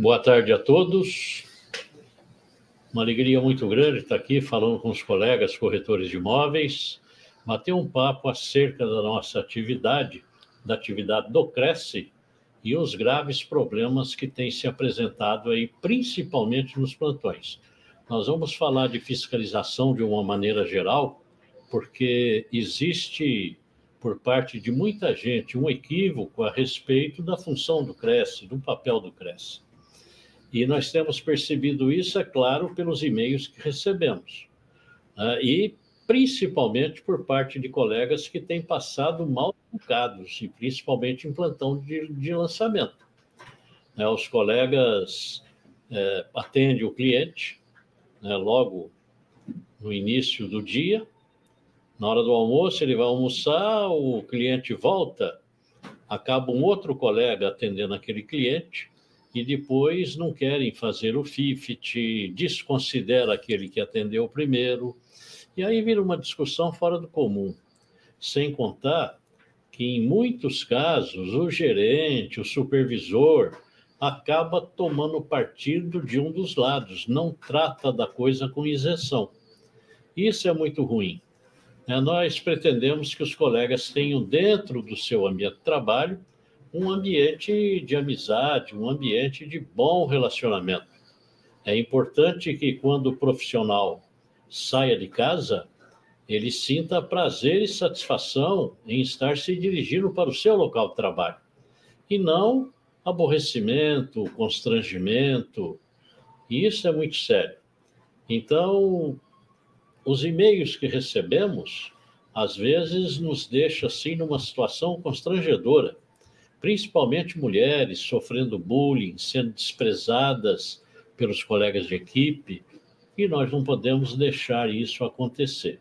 Boa tarde a todos. Uma alegria muito grande estar aqui falando com os colegas corretores de imóveis, bater um papo acerca da nossa atividade, da atividade do Cresce e os graves problemas que têm se apresentado aí, principalmente nos plantões. Nós vamos falar de fiscalização de uma maneira geral, porque existe por parte de muita gente um equívoco a respeito da função do Cresce, do papel do Cresce. E nós temos percebido isso, é claro, pelos e-mails que recebemos. Né? e principalmente por parte de colegas que têm passado mal educados, e principalmente em plantão de, de lançamento. Né? os colegas é, atendem o cliente né, logo no início do dia, na hora do almoço, ele vai almoçar, o cliente volta, acaba um outro colega atendendo aquele cliente, e depois não querem fazer o FIFT, desconsidera aquele que atendeu primeiro, e aí vira uma discussão fora do comum. Sem contar que, em muitos casos, o gerente, o supervisor, acaba tomando partido de um dos lados, não trata da coisa com isenção. Isso é muito ruim. É, nós pretendemos que os colegas tenham dentro do seu ambiente de trabalho um ambiente de amizade, um ambiente de bom relacionamento. É importante que quando o profissional saia de casa, ele sinta prazer e satisfação em estar se dirigindo para o seu local de trabalho, e não aborrecimento, constrangimento. E isso é muito sério. Então, os e-mails que recebemos, às vezes, nos deixa assim numa situação constrangedora principalmente mulheres sofrendo bullying, sendo desprezadas pelos colegas de equipe, e nós não podemos deixar isso acontecer.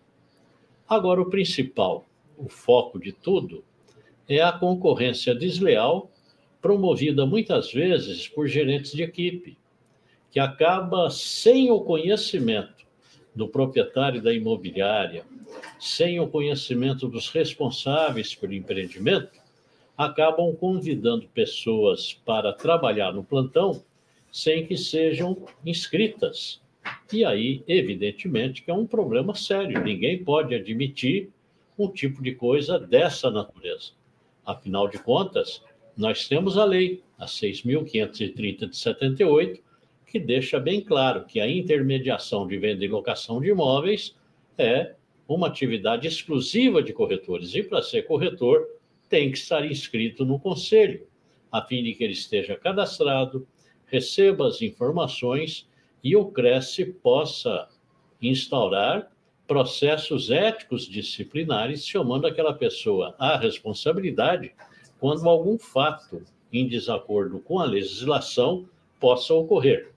Agora, o principal, o foco de tudo, é a concorrência desleal, promovida muitas vezes por gerentes de equipe, que acaba sem o conhecimento do proprietário da imobiliária, sem o conhecimento dos responsáveis pelo empreendimento, acabam convidando pessoas para trabalhar no plantão sem que sejam inscritas. E aí, evidentemente, que é um problema sério. Ninguém pode admitir um tipo de coisa dessa natureza. Afinal de contas, nós temos a lei, a 6.530 de 78, que deixa bem claro que a intermediação de venda e locação de imóveis é uma atividade exclusiva de corretores. E para ser corretor, tem que estar inscrito no conselho, a fim de que ele esteja cadastrado, receba as informações e o Cresce possa instaurar processos éticos disciplinares, chamando aquela pessoa à responsabilidade quando algum fato em desacordo com a legislação possa ocorrer.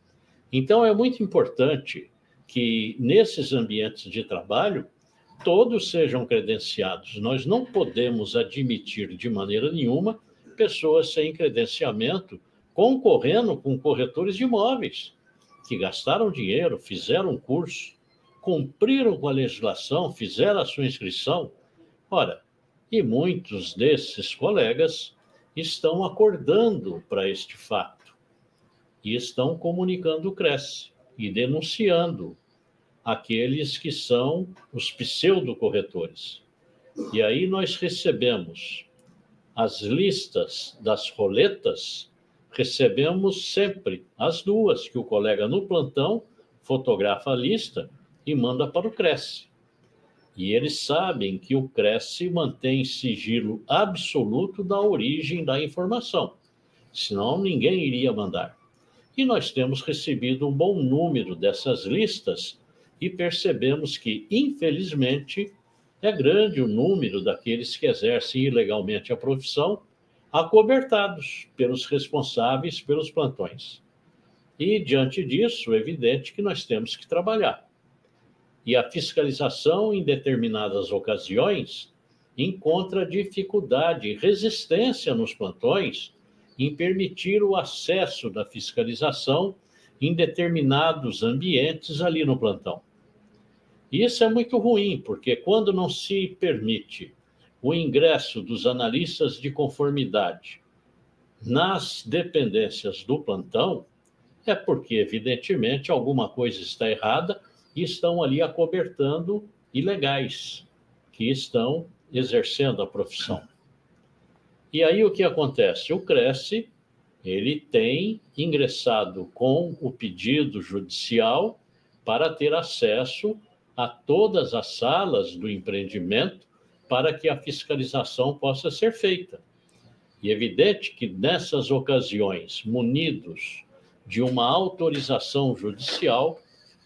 Então, é muito importante que nesses ambientes de trabalho todos sejam credenciados. Nós não podemos admitir de maneira nenhuma pessoas sem credenciamento concorrendo com corretores de imóveis que gastaram dinheiro, fizeram curso, cumpriram com a legislação, fizeram a sua inscrição. Ora, e muitos desses colegas estão acordando para este fato e estão comunicando o Cresce e denunciando aqueles que são os pseudo-corretores. E aí nós recebemos as listas das roletas, recebemos sempre as duas, que o colega no plantão fotografa a lista e manda para o Cresce. E eles sabem que o Cresce mantém sigilo absoluto da origem da informação, senão ninguém iria mandar. E nós temos recebido um bom número dessas listas e percebemos que, infelizmente, é grande o número daqueles que exercem ilegalmente a profissão, acobertados pelos responsáveis pelos plantões. E, diante disso, é evidente que nós temos que trabalhar. E a fiscalização, em determinadas ocasiões, encontra dificuldade e resistência nos plantões em permitir o acesso da fiscalização em determinados ambientes ali no plantão. E isso é muito ruim, porque quando não se permite o ingresso dos analistas de conformidade nas dependências do plantão, É porque, evidentemente, alguma coisa está errada e estão ali acobertando ilegais que estão exercendo a profissão. E aí o que acontece? O Cresce ele tem ingressado com o pedido judicial para ter acesso a todas as salas do empreendimento para que a fiscalização possa ser feita. E é evidente que nessas ocasiões, munidos de uma autorização judicial,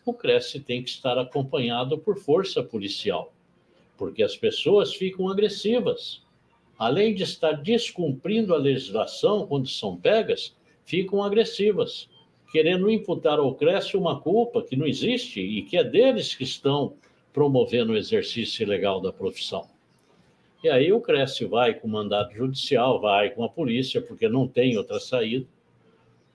o Cresce tem que estar acompanhado por força policial, porque as pessoas ficam agressivas. Além de estar descumprindo a legislação quando são pegas, ficam agressivas, querendo imputar ao Cresce uma culpa que não existe e que é deles que estão promovendo o exercício ilegal da profissão. E aí o Cresce vai com mandado judicial, vai com a polícia, porque não tem outra saída,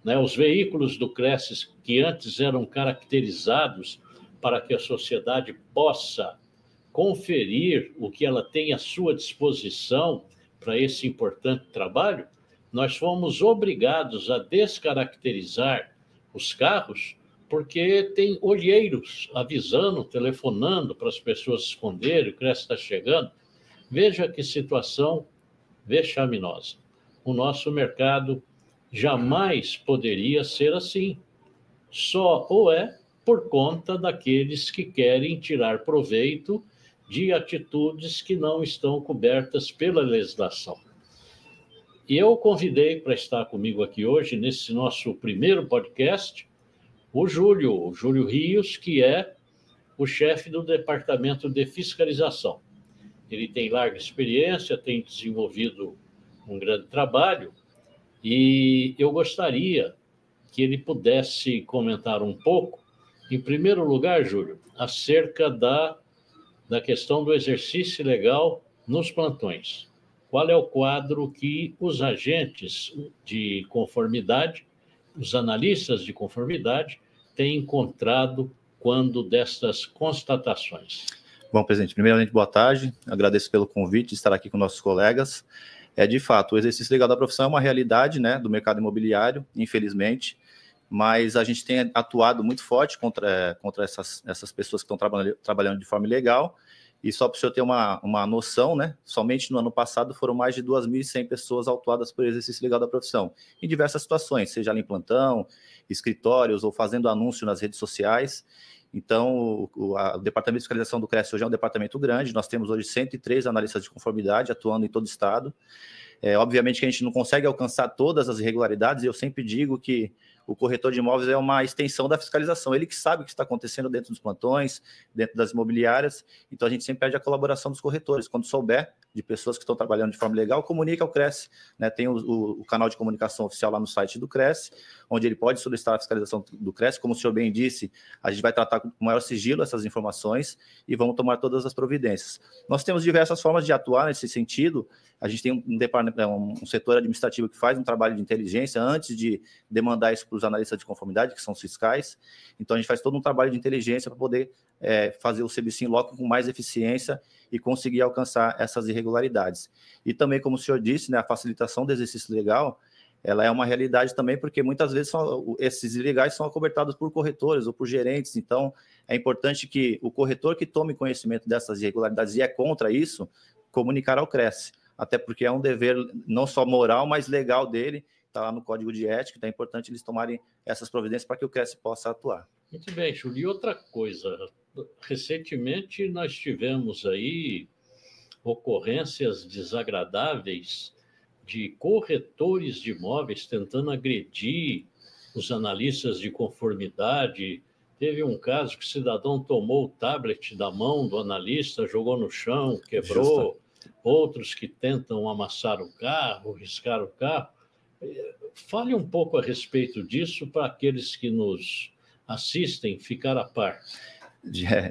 né? Os veículos do Cresces, que antes eram caracterizados para que a sociedade possa conferir o que ela tem à sua disposição para esse importante trabalho, nós fomos obrigados a descaracterizar os carros porque tem olheiros avisando, telefonando para as pessoas esconderem, o Cresce está chegando. Veja que situação vexaminosa. O nosso mercado jamais poderia ser assim. Só ou é por conta daqueles que querem tirar proveito de atitudes que não estão cobertas pela legislação. E eu convidei para estar comigo aqui hoje, nesse nosso primeiro podcast, o Júlio, o Júlio Rios, que é o chefe do Departamento de Fiscalização. Ele tem larga experiência, tem desenvolvido um grande trabalho e eu gostaria que ele pudesse comentar um pouco, em primeiro lugar, Júlio, acerca da, da questão do exercício legal nos plantões. Qual é o quadro que os agentes de conformidade, os analistas de conformidade, têm encontrado quando destas constatações? Bom, presidente, primeiramente, boa tarde. Agradeço pelo convite de estar aqui com nossos colegas é de fato, o exercício legal da profissão é uma realidade né, do mercado imobiliário, infelizmente, mas a gente tem atuado muito forte contra, contra essas, essas pessoas que estão trabalhando, trabalhando de forma ilegal. E só para o senhor ter uma, uma noção, né, somente no ano passado foram mais de 2.100 pessoas autuadas por exercício legal da profissão, em diversas situações, seja ali em plantão, escritórios ou fazendo anúncio nas redes sociais. Então, o, a, o, Departamento de Fiscalização do CRES hoje é um departamento grande, nós temos hoje 103 analistas de conformidade atuando em todo o estado. É, obviamente que a gente não consegue alcançar todas as irregularidades, e eu sempre digo que o corretor de imóveis é uma extensão da fiscalização. Ele que sabe o que está acontecendo dentro dos plantões, dentro das imobiliárias. Então a gente sempre pede a colaboração dos corretores. Quando souber de pessoas que estão trabalhando de forma legal, comunica ao Cresce. Né? Tem o, o, o, canal de comunicação oficial lá no site do Cresce, onde ele pode solicitar a fiscalização do Cresce. Como o senhor bem disse, a gente vai tratar com maior sigilo essas informações e vamos tomar todas as providências. Nós temos diversas formas de atuar nesse sentido. A gente tem um, um, um setor administrativo que faz um trabalho de inteligência antes de demandar isso para os analistas de conformidade, que são os fiscais. Então, a gente faz todo um trabalho de inteligência para poder é, fazer o em loco com mais eficiência e conseguir alcançar essas irregularidades. E também, como o senhor disse, né, a facilitação do exercício legal, ela é uma realidade também, porque muitas vezes são, esses ilegais são acobertados por corretores ou por gerentes, então é importante que o corretor que tome conhecimento dessas irregularidades e é contra isso, comunicar ao CRES, até porque é um dever não só moral, mas legal dele, está lá no Código de Ética, então é importante eles tomarem essas providências para que o CRES possa atuar. Muito bem, Júlio. E outra coisa, recentemente nós tivemos aí ocorrências desagradáveis de corretores de imóveis tentando agredir os analistas de conformidade. Teve um caso que o cidadão tomou o tablet da mão do analista, jogou no chão, quebrou. Justa. Outros que tentam amassar o carro, riscar o carro. Fale um pouco a respeito disso para aqueles que nos assistem ficar a par. É,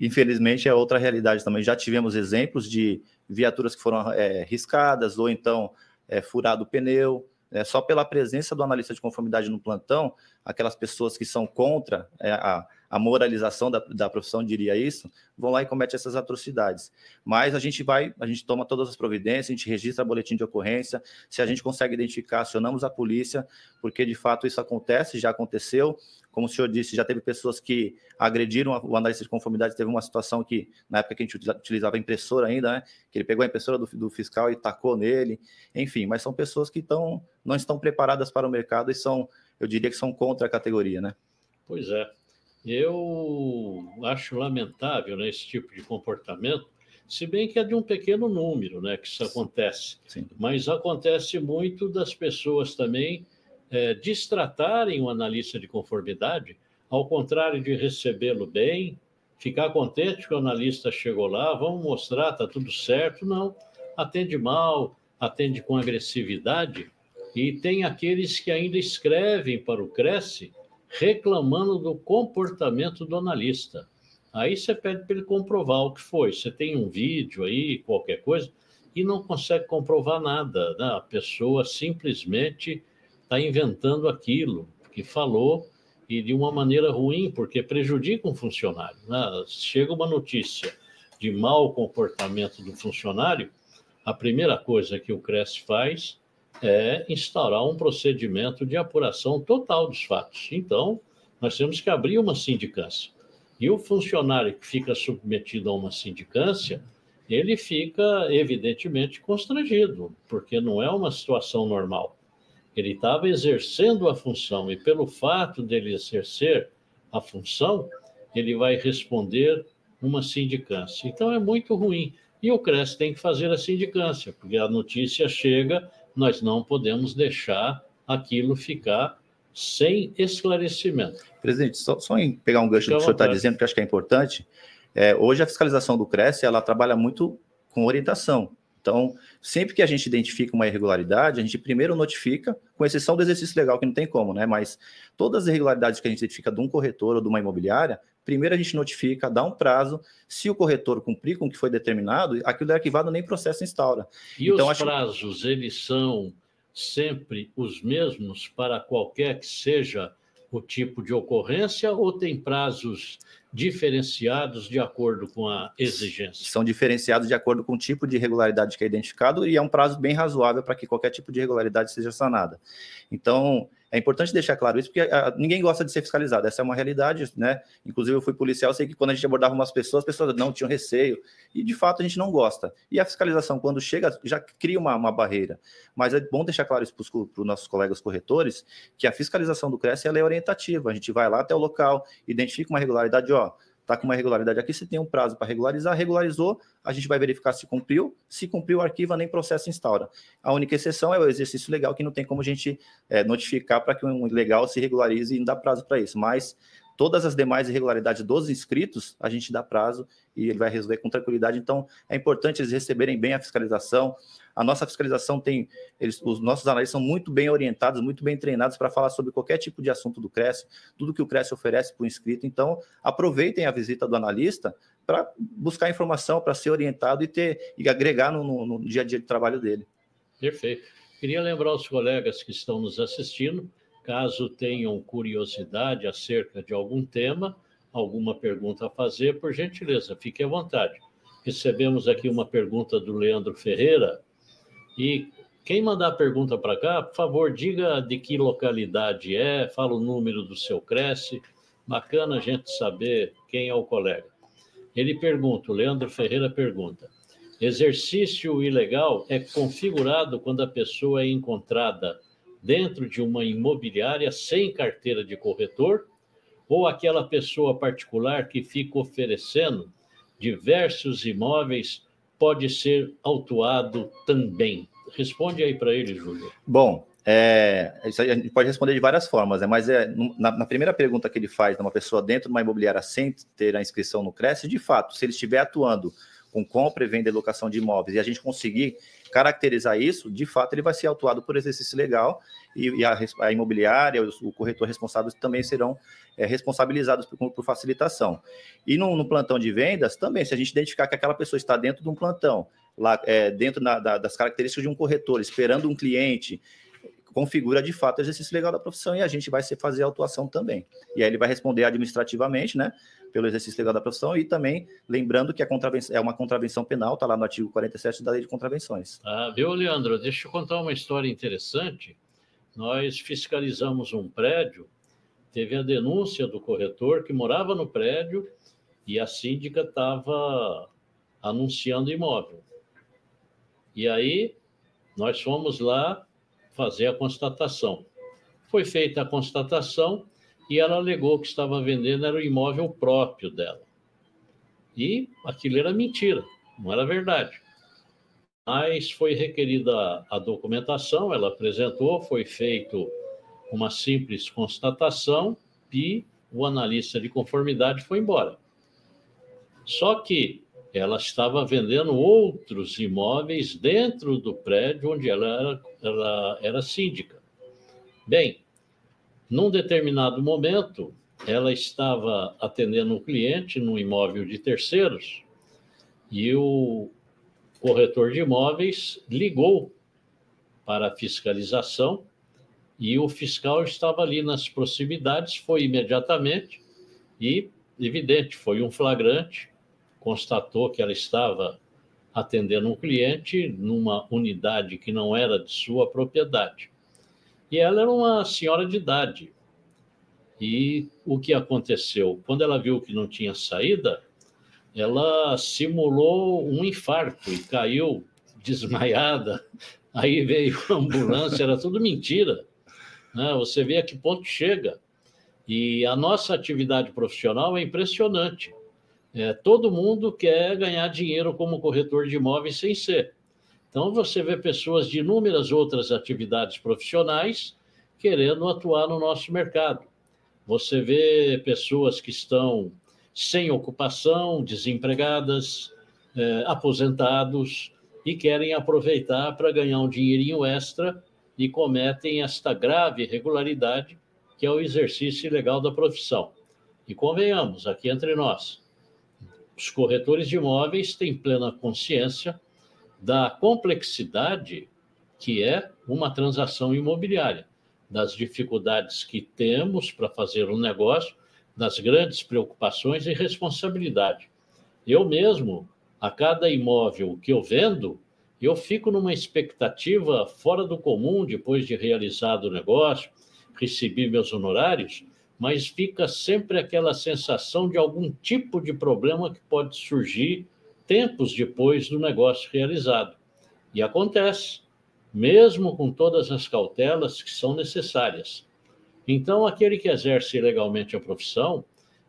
infelizmente é outra realidade também. Já tivemos exemplos de viaturas que foram é, riscadas ou então é, furado o pneu. É, só pela presença do analista de conformidade no plantão, aquelas pessoas que são contra é, a, a moralização da, da profissão diria isso, vão lá e cometem essas atrocidades. Mas a gente vai, a gente toma todas as providências, a gente registra boletim de ocorrência, se a gente consegue identificar, acionamos a polícia, porque de fato isso acontece, já aconteceu. Como o senhor disse, já teve pessoas que agrediram o analista de conformidade. Teve uma situação que, na época que a gente utilizava impressora ainda, né? Que ele pegou a impressora do, do fiscal e tacou nele. Enfim, mas são pessoas que não estão preparadas para o mercado e são, eu diria que são contra a categoria, né? Pois é. Eu acho lamentável né, esse tipo de comportamento, se bem que é de um pequeno número né, que isso acontece. Sim. Mas acontece muito das pessoas também é, distratarem o analista de conformidade, ao contrário de recebê-lo bem, ficar contente que o analista chegou lá, vamos mostrar, está tudo certo. Não, atende mal, atende com agressividade. E tem aqueles que ainda escrevem para o Cresce reclamando do comportamento do analista. Aí você pede para ele comprovar o que foi. Você tem um vídeo aí, qualquer coisa, e não consegue comprovar nada. Né? A pessoa simplesmente está inventando aquilo que falou e de uma maneira ruim, porque prejudica um funcionário. Né? Chega uma notícia de mau comportamento do funcionário, a primeira coisa que o CRES faz é instaurar um procedimento de apuração total dos fatos. Então, nós temos que abrir uma sindicância. E o funcionário que fica submetido a uma sindicância, ele fica evidentemente constrangido, porque não é uma situação normal. Ele estava exercendo a função e pelo fato dele exercer a função, ele vai responder uma sindicância. Então é muito ruim. E o CRES tem que fazer a sindicância, porque a notícia chega, nós não podemos deixar aquilo ficar sem esclarecimento. Presidente, só, só em pegar um gancho do que o senhor está dizendo, que acho que é importante, é, hoje a fiscalização do CRES, ela trabalha muito com orientação. Então, sempre que a gente identifica uma irregularidade, a gente primeiro notifica, com exceção do exercício legal, que não tem como, né? Mas todas as irregularidades que a gente identifica de um corretor ou de uma imobiliária, primeiro a gente notifica, dá um prazo. Se o corretor cumprir com o que foi determinado, aquilo é arquivado, nem processo instaura. E então, os acho... prazos, eles são sempre os mesmos para qualquer que seja o tipo de ocorrência ou tem prazos diferenciados de acordo com a exigência? São diferenciados de acordo com o tipo de irregularidade que é identificado e é um prazo bem razoável para que qualquer tipo de irregularidade seja sanada. Então, é importante deixar claro isso, porque a, ah, ninguém gosta de ser fiscalizado, essa é uma realidade, né? Inclusive, eu fui policial, sei que quando a gente abordava umas pessoas, as pessoas não tinham receio, e de fato a gente não gosta. E a fiscalização, quando chega, já cria uma, uma barreira. Mas é bom deixar claro isso para os nossos colegas corretores, que a fiscalização do CRES ela é orientativa, a gente vai lá até o local, identifica uma irregularidade, ó, está com uma irregularidade aqui, você tem um prazo para regularizar, regularizou, a gente vai verificar se cumpriu, se cumpriu, arquiva, nem processo instaura. A única exceção é o exercício legal, que não tem como a gente é, notificar para que um legal se regularize e não dá prazo para isso, mas todas as demais irregularidades dos inscritos, a gente dá prazo e ele vai resolver com tranquilidade. Então, é importante eles receberem bem a fiscalização. A nossa fiscalização tem, eles, os nossos analistas são muito bem orientados, muito bem treinados para falar sobre qualquer tipo de assunto do CRES, tudo que o CRES oferece para o inscrito. Então, aproveitem a visita do analista para buscar informação, para ser orientado e ter e agregar no, no, no dia a dia de trabalho dele. Perfeito. Queria lembrar os colegas que estão nos assistindo Caso tenham curiosidade acerca de algum tema, alguma pergunta a fazer, por gentileza, fique à vontade. Recebemos aqui uma pergunta do Leandro Ferreira. E quem mandar a pergunta para cá, por favor, diga de que localidade é, fala o número do seu Cresce. Bacana a gente saber quem é o colega. Ele pergunta, o Leandro Ferreira pergunta: exercício ilegal é configurado quando a pessoa é encontrada dentro de uma imobiliária sem carteira de corretor, ou aquela pessoa particular que fica oferecendo diversos imóveis pode ser autuado também? Responde aí para ele, Júlio. Bom, é, a gente pode responder de várias formas, né? mas é, na, na, primeira pergunta que ele faz de uma pessoa dentro de uma imobiliária sem ter a inscrição no Cresce, de fato, se ele estiver atuando com compra e venda e locação de imóveis e a gente conseguir caracterizar isso, de fato ele vai ser autuado por exercício legal e, e a, a, imobiliária, o, corretor responsável também serão é, responsabilizados por, por, facilitação. E no, no, plantão de vendas também, se a gente identificar que aquela pessoa está dentro de um plantão, lá é, dentro na, da, das características de um corretor, esperando um cliente, configura de fato o exercício legal da profissão e a gente vai fazer a autuação também. E aí ele vai responder administrativamente, né, pelo exercício legal da profissão e também lembrando que a contravenção é uma contravenção penal, está lá no artigo 47 da Lei de Contravenções. Ah, viu, Leandro? Deixa eu contar uma história interessante. Nós fiscalizamos um prédio, teve a denúncia do corretor que morava no prédio e a síndica estava anunciando imóvel. E aí nós fomos lá fazer a constatação. Foi feita a constatação e ela alegou que estava vendendo era o imóvel próprio dela. E aquilo era mentira, não era verdade. Mas foi requerida a documentação, ela apresentou, foi feito uma simples constatação e o analista de conformidade foi embora. Só que ela estava vendendo outros imóveis dentro do prédio onde ela era, ela era síndica. Bem, num determinado momento, ela estava atendendo um cliente num imóvel de terceiros e o corretor de imóveis ligou para a fiscalização e o fiscal estava ali nas proximidades, foi imediatamente e, evidente, foi um flagrante, constatou que ela estava atendendo um cliente numa unidade que não era de sua propriedade. E ela era uma senhora de idade. E o que aconteceu? Quando ela viu que não tinha saída, ela simulou um infarto e caiu desmaiada. Aí veio a ambulância, era tudo mentira. Né? Você vê a que ponto chega. E a nossa atividade profissional é impressionante. É, todo mundo quer ganhar dinheiro como corretor de imóveis sem ser. Então, você vê pessoas de inúmeras outras atividades profissionais querendo atuar no nosso mercado. Você vê pessoas que estão sem ocupação, desempregadas, eh, aposentados e querem aproveitar para ganhar um dinheirinho extra e cometem esta grave irregularidade que é o exercício ilegal da profissão. E convenhamos, aqui entre nós, os corretores de imóveis têm plena consciência da complexidade que é uma transação imobiliária, das dificuldades que temos para fazer um negócio, das grandes preocupações e responsabilidade. Eu mesmo, a cada imóvel que eu vendo, eu fico numa expectativa fora do comum depois de realizado o negócio, recebi meus honorários, mas fica sempre aquela sensação de algum tipo de problema que pode surgir tempos depois do negócio realizado. E acontece, mesmo com todas as cautelas que são necessárias. Então, aquele que exerce legalmente a profissão,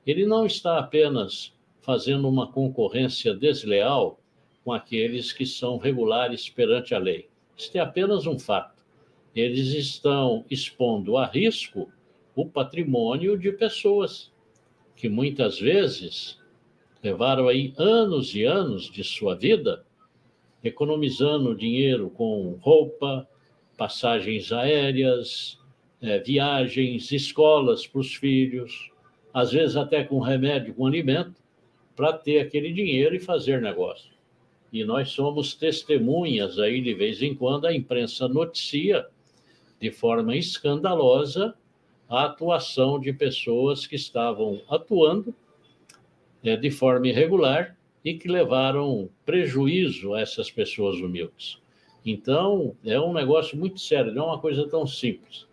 ele não está apenas fazendo uma concorrência desleal com aqueles que são regulares perante a lei. Isso é apenas um fato. Eles estão expondo a risco o patrimônio de pessoas que muitas vezes levaram aí anos e anos de sua vida economizando dinheiro com roupa, passagens aéreas, é, viagens, escolas para os filhos, às vezes até com remédio, com alimento, para ter aquele dinheiro e fazer negócio. E nós somos testemunhas aí, de vez em quando, a imprensa noticia de forma escandalosa a atuação de pessoas que estavam atuando é, de forma irregular e que levaram prejuízo a essas pessoas humildes. Então, é um negócio muito sério, não é uma coisa tão simples.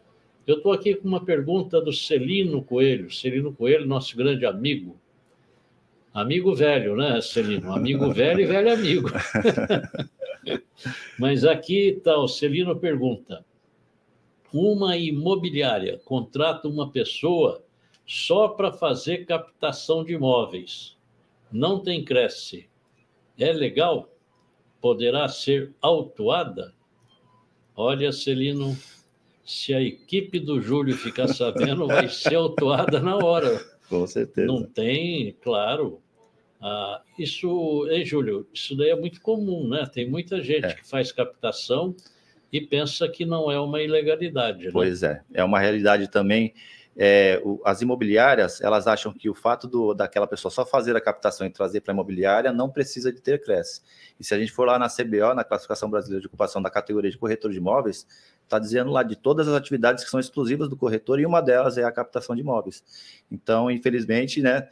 Eu estou aqui com uma pergunta do Celino Coelho. Celino Coelho, nosso grande amigo. Amigo velho, né, Celino? Amigo velho e velho amigo. Mas aqui está, o Celino pergunta: uma imobiliária contrata uma pessoa só para fazer captação de imóveis. Não tem cresce. É legal? Poderá ser autuada? Olha, Celino, se a equipe do Júlio ficar sabendo, vai ser autuada na hora. Com certeza. Não tem, claro. Ah, isso, hein, Júlio? Isso daí é muito comum, né? Tem muita gente é. que faz captação e pensa que não é uma ilegalidade. Né? Pois é, é uma realidade também é, o, as imobiliárias, elas acham que o fato do, daquela pessoa só fazer a captação e trazer para a imobiliária não precisa de ter CRES. E se a gente for lá na CBO, na Classificação Brasileira de Ocupação da categoria de corretor de imóveis, está dizendo lá de todas as atividades que são exclusivas do corretor e uma delas é a captação de imóveis. Então, infelizmente, né,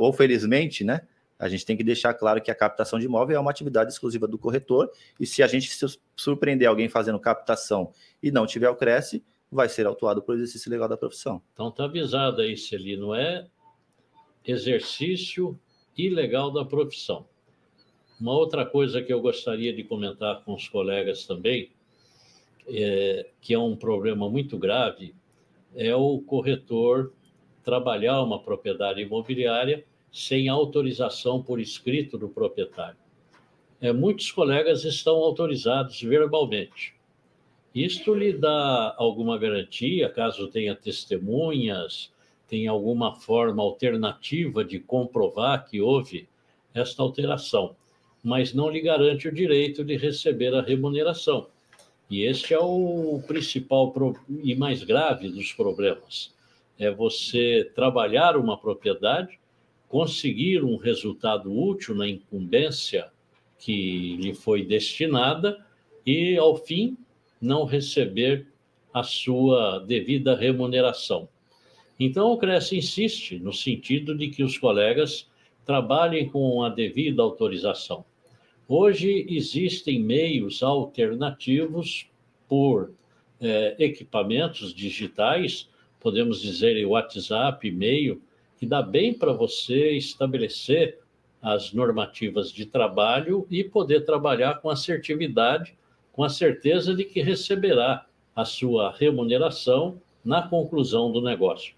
ou felizmente, né, a gente tem que deixar claro que a captação de imóvel é uma atividade exclusiva do corretor e se a gente surpreender alguém fazendo captação e não tiver o Cresce, vai ser autuado por exercício legal da profissão. Então está avisado aí, Celi, não é exercício ilegal da profissão. Uma outra coisa que eu gostaria de comentar com os colegas também, é, que é um problema muito grave, é o corretor trabalhar uma propriedade imobiliária sem autorização por escrito do proprietário. É, muitos colegas estão autorizados verbalmente, isto lhe dá alguma garantia, caso tenha testemunhas, tenha alguma forma alternativa de comprovar que houve esta alteração, mas não lhe garante o direito de receber a remuneração. E este é o principal e mais grave dos problemas. É você trabalhar uma propriedade, conseguir um resultado útil na incumbência que lhe foi destinada e, ao fim, não receber a sua devida remuneração. Então, o CRES insiste no sentido de que os colegas trabalhem com a devida autorização. Hoje existem meios alternativos por é, equipamentos digitais, podemos dizer WhatsApp, e-mail, que dá bem para você estabelecer as normativas de trabalho e poder trabalhar com assertividade com a certeza de que receberá a sua remuneração na conclusão do negócio.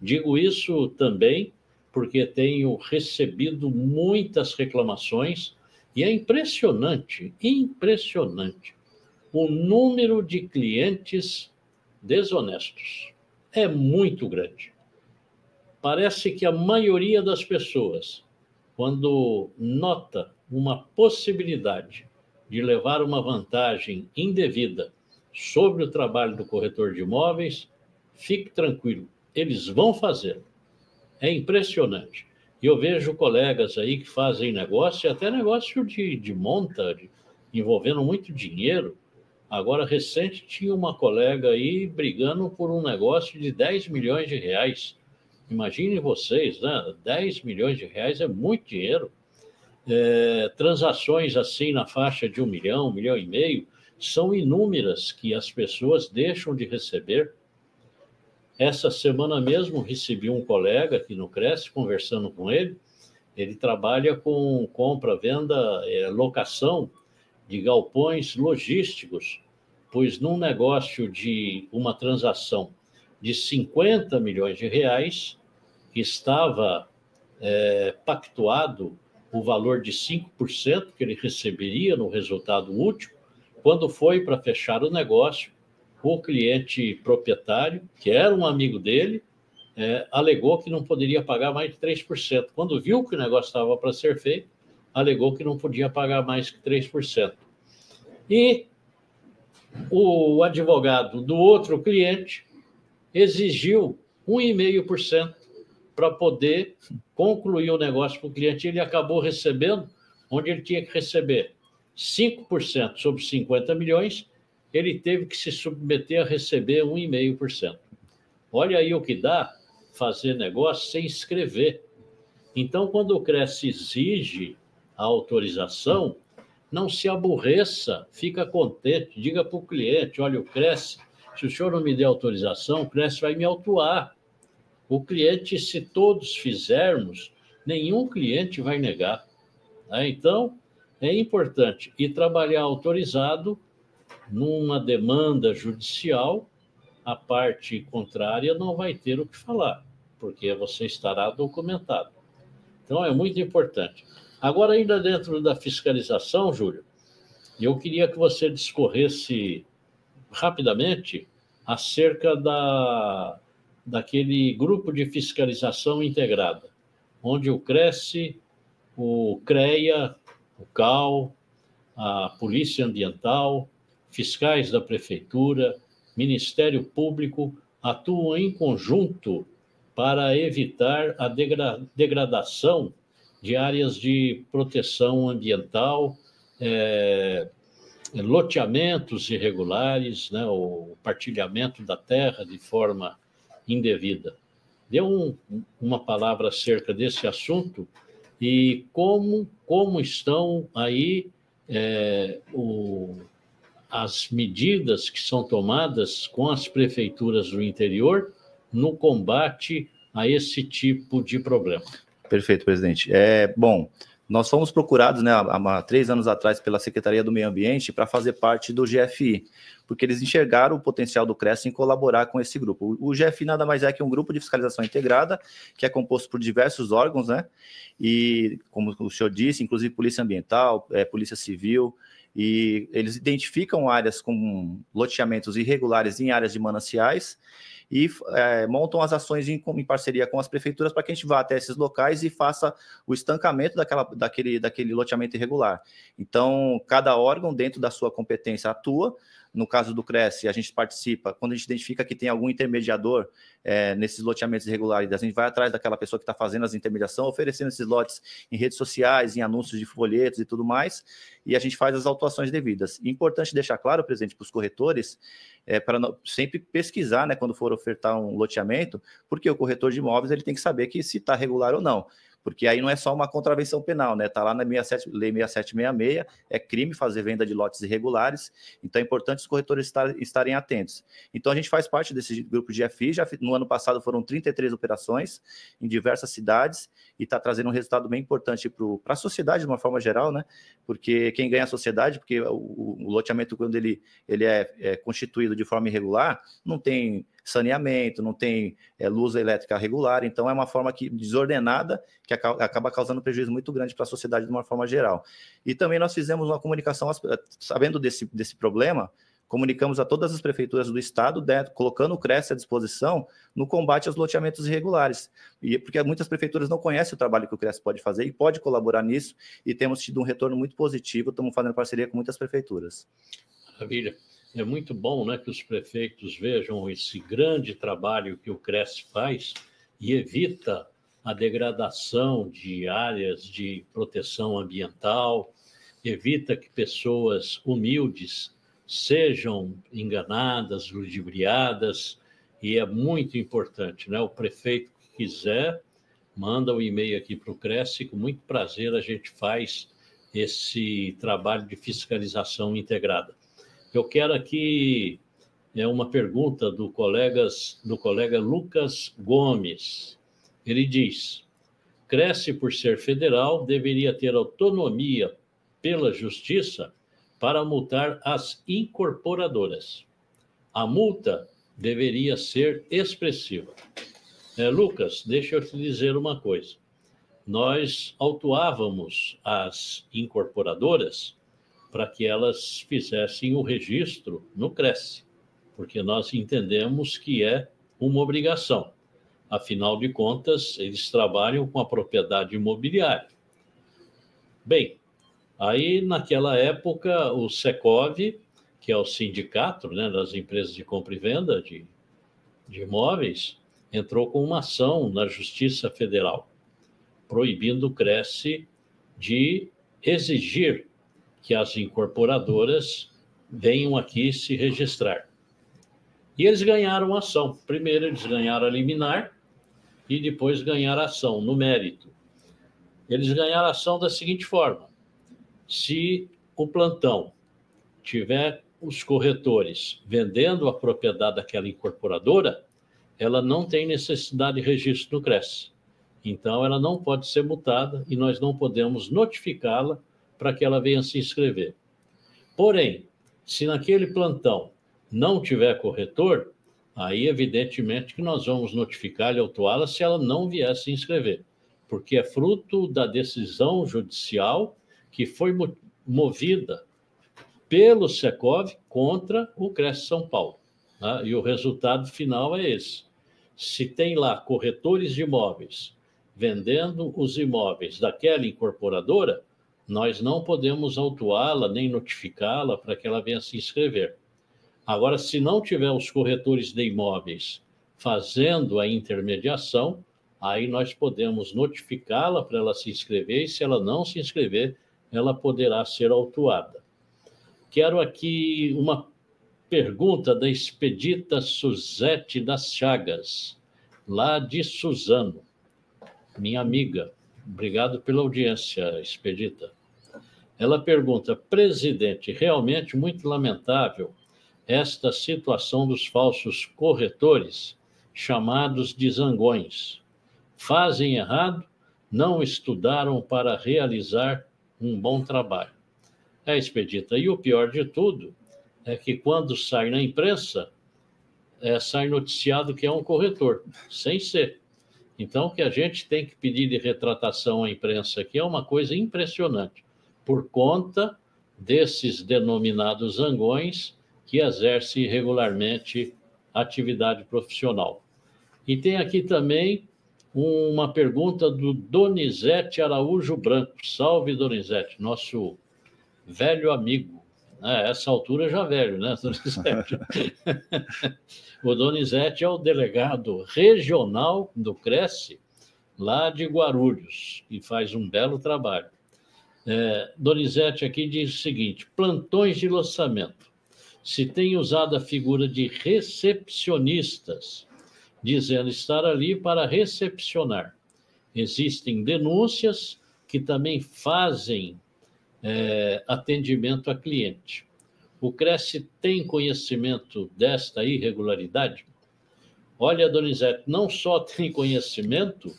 Digo isso também porque tenho recebido muitas reclamações e é impressionante, impressionante o número de clientes desonestos. É muito grande. Parece que a maioria das pessoas, quando nota uma possibilidade de levar uma vantagem indevida sobre o trabalho do corretor de imóveis, fique tranquilo, eles vão fazer. É impressionante. E eu vejo colegas aí que fazem negócio, até negócio de, de monta, de, envolvendo muito dinheiro. Agora, recente, tinha uma colega aí brigando por um negócio de 10 milhões de reais. Imaginem vocês, né? 10 milhões de reais é muito dinheiro é, transações assim na faixa de um milhão, um milhão e meio, são inúmeras que as pessoas deixam de receber. Essa semana mesmo recebi um colega aqui no Cresce, conversando com ele. Ele trabalha com compra, venda, é, locação de galpões logísticos, pois num negócio de uma transação de 50 milhões de reais, que estava é, pactuado o valor de 5% que ele receberia no resultado último, quando foi para fechar o negócio, o cliente proprietário, que era um amigo dele, é, alegou que não poderia pagar mais de 3%. Quando viu que o negócio estava para ser feito, alegou que não podia pagar mais que 3%. E o advogado do outro cliente exigiu 1,5% para poder concluir o negócio para o cliente. Ele acabou recebendo onde ele tinha que receber 5% sobre 50 milhões, ele teve que se submeter a receber 1,5%. Olha aí o que dá fazer negócio sem escrever. Então, quando o Cresce exige a autorização, não se aborreça, fica contente, diga para o cliente: olha, o Cresce, se o senhor não me der autorização, o Cresce vai me autuar. O cliente, se todos fizermos, nenhum cliente vai negar. Né? Então, é importante. E trabalhar autorizado numa demanda judicial, a parte contrária não vai ter o que falar, porque você estará documentado. Então, é muito importante. Agora, ainda dentro da fiscalização, Júlio, eu queria que você discorresse rapidamente acerca da daquele grupo de fiscalização integrada, onde o Cresce, o CREA, o CAL, a Polícia Ambiental, fiscais da Prefeitura, Ministério Público atuam em conjunto para evitar a degra degradação de áreas de proteção ambiental, é, loteamentos irregulares, né, o partilhamento da terra de forma indevida. Dê um, uma palavra acerca desse assunto e como, como estão aí é, o, as medidas que são tomadas com as prefeituras do interior no combate a esse tipo de problema. Perfeito, presidente. É, bom, nós fomos procurados, né, há, há três anos atrás, pela Secretaria do Meio Ambiente para fazer parte do GFI, porque eles enxergaram o potencial do CRES em colaborar com esse grupo. O, o GFI nada mais é que um grupo de fiscalização integrada, que é composto por diversos órgãos, né, e, como o senhor disse, inclusive Polícia Ambiental, é, Polícia Civil, e eles identificam áreas com loteamentos irregulares em áreas de mananciais, e é, montam as ações em, em, parceria com as prefeituras para que a gente vá até esses locais e faça o estancamento daquela, daquele, daquele loteamento irregular. Então, cada órgão, dentro da sua competência, atua, no caso do Cresce, a gente participa, quando a gente identifica que tem algum intermediador é, nesses loteamentos irregulares, a gente vai atrás daquela pessoa que está fazendo as intermediação, oferecendo esses lotes em redes sociais, em anúncios de folhetos e tudo mais, e a gente faz as autuações devidas. Importante deixar claro, presidente, para os corretores, é, para sempre pesquisar, né, quando for ofertar um loteamento, porque o corretor de imóveis ele tem que saber que se está regular ou não porque aí não é só uma contravenção penal, né? Está lá na 67, Lei 6766, é crime fazer venda de lotes irregulares, então é importante os corretores estar, estarem atentos. Então a gente faz parte desse grupo de FI, já no ano passado foram 33 operações em diversas cidades e está trazendo um resultado bem importante para a sociedade de uma forma geral, né? Porque quem ganha a sociedade, porque o, o loteamento, quando ele, ele é, é constituído de forma irregular, não tem saneamento, não tem é, luz elétrica regular, então é uma forma que, desordenada que acaba causando prejuízo muito grande para a sociedade de uma forma geral. E também nós fizemos uma comunicação, sabendo desse, desse problema, comunicamos a todas as prefeituras do estado, né, colocando o CRES à disposição no combate aos loteamentos irregulares. E porque muitas prefeituras não conhecem o trabalho que o CRES pode fazer e pode colaborar nisso, e temos tido um retorno muito positivo, estamos fazendo parceria com muitas prefeituras. Maravilha. É muito bom né, que os prefeitos vejam esse grande trabalho que o CRES faz e evita a degradação de áreas de proteção ambiental, evita que pessoas humildes sejam enganadas, ludibriadas, e é muito importante, né? O prefeito que quiser, manda um e-mail aqui para o Cresce, com muito prazer a gente faz esse trabalho de fiscalização integrada. Eu quero aqui é uma pergunta do colegas do colega Lucas Gomes. Ele diz: cresce por ser federal, deveria ter autonomia pela justiça para multar as incorporadoras. A multa deveria ser expressiva. É, Lucas, deixa eu te dizer uma coisa. Nós autuávamos as incorporadoras para que elas fizessem o registro no Cresce, porque nós entendemos que é uma obrigação. Afinal de contas, eles trabalham com a propriedade imobiliária. Bem, aí naquela época o Secov, que é o sindicato né, das empresas de compra e venda de, de imóveis, entrou com uma ação na Justiça Federal, proibindo o Cresce de exigir que as incorporadoras venham aqui se registrar. E eles ganharam ação. Primeiro, eles ganharam a liminar e depois ganharam ação no mérito. Eles ganharam ação da seguinte forma: se o plantão tiver os corretores vendendo a propriedade daquela incorporadora, ela não tem necessidade de registro no CRES. Então, ela não pode ser multada e nós não podemos notificá-la para que ela venha se inscrever. Porém, se naquele plantão não tiver corretor, aí evidentemente que nós vamos notificar e autuá-la se ela não vier se inscrever, porque é fruto da decisão judicial que foi movida pelo Secov contra o Cresce São Paulo. Tá? E o resultado final é esse. Se tem lá corretores de imóveis vendendo os imóveis daquela incorporadora, nós não podemos autuá-la nem notificá-la para que ela venha se inscrever. Agora, se não tiver os corretores de imóveis fazendo a intermediação, aí nós podemos notificá-la para ela se inscrever, e se ela não se inscrever, ela poderá ser autuada. Quero aqui uma pergunta da expedita Suzete das Chagas, lá de Suzano, minha amiga. Obrigado pela audiência, expedita. Ela pergunta: presidente, realmente muito lamentável esta situação dos falsos corretores, chamados de zangões. Fazem errado, não estudaram para realizar um bom trabalho. É, expedita. E o pior de tudo é que quando sai na imprensa, é, sai noticiado que é um corretor, sem ser. Então, o que a gente tem que pedir de retratação à imprensa aqui é uma coisa impressionante, por conta desses denominados zangões que exercem regularmente atividade profissional. E tem aqui também uma pergunta do Donizete Araújo Branco. Salve, Donizete, nosso velho amigo. É, essa altura já velho, né, Donizete? o Donizete é o delegado regional do Cresce, lá de Guarulhos, e faz um belo trabalho. É, Donizete aqui diz o seguinte: plantões de lançamento. Se tem usado a figura de recepcionistas, dizendo estar ali para recepcionar. Existem denúncias que também fazem é, atendimento a cliente. O Cresce tem conhecimento desta irregularidade? Olha, Donizete, não só tem conhecimento,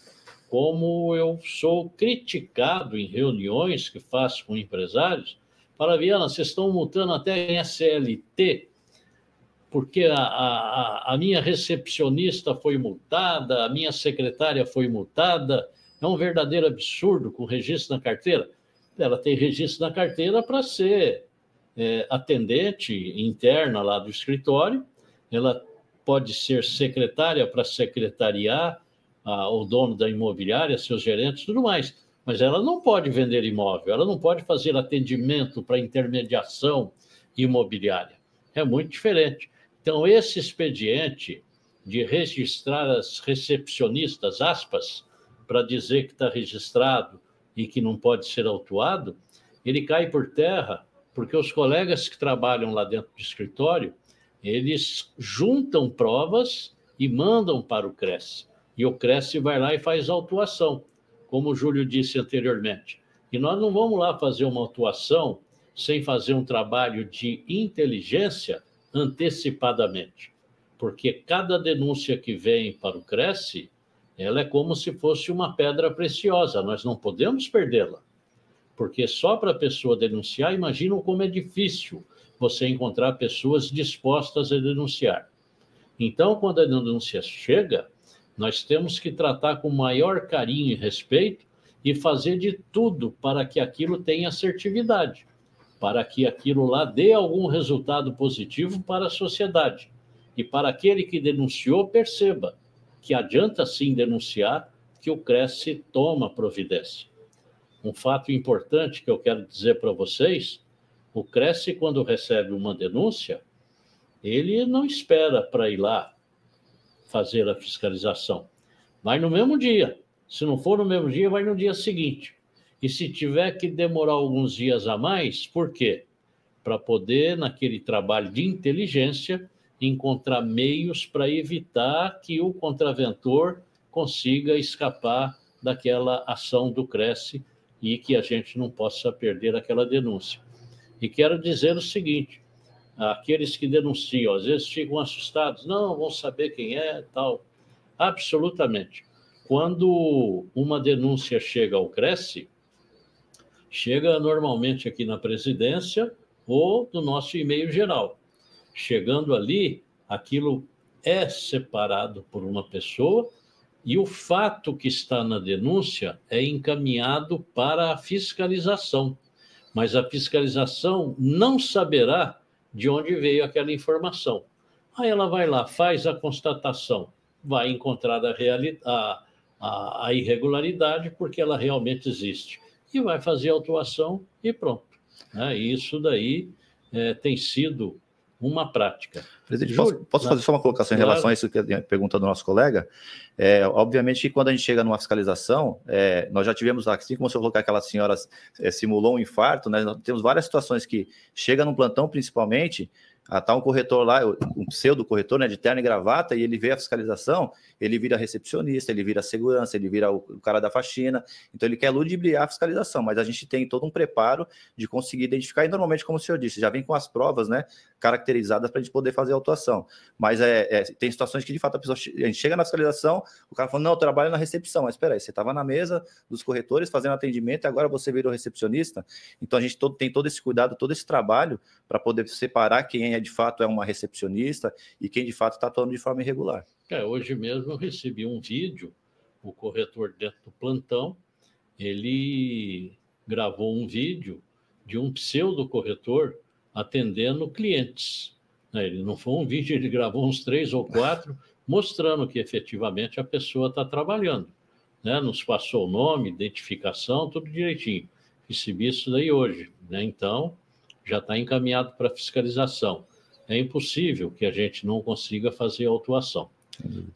como eu sou criticado em reuniões que faço com empresários. Para Viana, vocês estão multando até em SLT, porque a, a, a minha recepcionista foi multada, a minha secretária foi multada. É um verdadeiro absurdo com registro na carteira ela tem registro na carteira para ser é, atendente interna lá do escritório, ela pode ser secretária para secretariar a, o dono da imobiliária, seus gerentes, tudo mais. Mas ela não pode vender imóvel, ela não pode fazer atendimento para intermediação imobiliária. É muito diferente. Então, esse expediente de registrar as recepcionistas, aspas, para dizer que está registrado e que não pode ser autuado, ele cai por terra porque os colegas que trabalham lá dentro do escritório, eles juntam provas e mandam para o CRES. E o CRES vai lá e faz autuação, como o Júlio disse anteriormente. E nós não vamos lá fazer uma autuação sem fazer um trabalho de inteligência antecipadamente. Porque cada denúncia que vem para o CRES, ela é como se fosse uma pedra preciosa, nós não podemos perdê-la. Porque só para a pessoa denunciar, imaginam como é difícil você encontrar pessoas dispostas a denunciar. Então, quando a denúncia chega, nós temos que tratar com maior carinho e respeito e fazer de tudo para que aquilo tenha assertividade, para que aquilo lá dê algum resultado positivo para a sociedade e para aquele que denunciou perceba que adianta sim denunciar que o Cresce toma providência. Um fato importante que eu quero dizer para vocês: o Cresce, quando recebe uma denúncia, ele não espera para ir lá fazer a fiscalização. Vai no mesmo dia. Se não for no mesmo dia, vai no dia seguinte. E se tiver que demorar alguns dias a mais, por quê? Para poder, naquele trabalho de inteligência, encontrar meios para evitar que o contraventor consiga escapar daquela ação do Cresce e que a gente não possa perder aquela denúncia. E quero dizer o seguinte: aqueles que denunciam, às vezes ficam assustados, não, vão saber quem é, tal. Absolutamente. Quando uma denúncia chega ao Cresce, chega normalmente aqui na presidência ou no nosso e-mail geral. Chegando ali, aquilo é separado por uma pessoa e o fato que está na denúncia é encaminhado para a fiscalização. Mas a fiscalização não saberá de onde veio aquela informação. Aí ela vai lá, faz a constatação, vai encontrar a, a, a, a irregularidade, porque ela realmente existe. E vai fazer a autuação e pronto. Né? Isso daí é, tem sido uma prática. Presidente, posso, posso fazer só uma colocação claro. em relação a isso que é a pergunta do nosso colega? É, obviamente que quando a gente chega numa fiscalização, é, nós já tivemos, assim como falou que aquela senhora é, simulou um infarto, né, nós temos várias situações que chega num plantão, principalmente, tá um corretor lá, um pseudo corretor, né, de terno e gravata, e ele vê a fiscalização, ele vira recepcionista, ele vira segurança, ele vira o, cara da faxina, então ele quer ludibriar a fiscalização, mas a gente tem todo um preparo de conseguir identificar, e normalmente, como o senhor disse, já vem com as provas, né, caracterizadas para a gente poder fazer a autuação, mas é, é, tem situações que, de fato, a pessoa, a gente chega na fiscalização, o cara fala, não, eu trabalho na recepção, mas espera aí, você estava na mesa dos corretores fazendo atendimento, e agora você virou recepcionista, então a gente todo, tem todo esse cuidado, todo esse trabalho para poder separar quem é de fato é uma recepcionista e quem de fato está atuando de forma irregular. É, hoje mesmo eu recebi um vídeo, o corretor dentro do plantão, ele gravou um vídeo de um pseudo corretor atendendo clientes. Né, ele não foi um vídeo, ele gravou uns três ou quatro, mostrando que efetivamente a pessoa está trabalhando. Né? Nos passou o nome, identificação, tudo direitinho. Recebi isso daí hoje. Né? Então, já está encaminhado para fiscalização é impossível que a gente não consiga fazer autuação.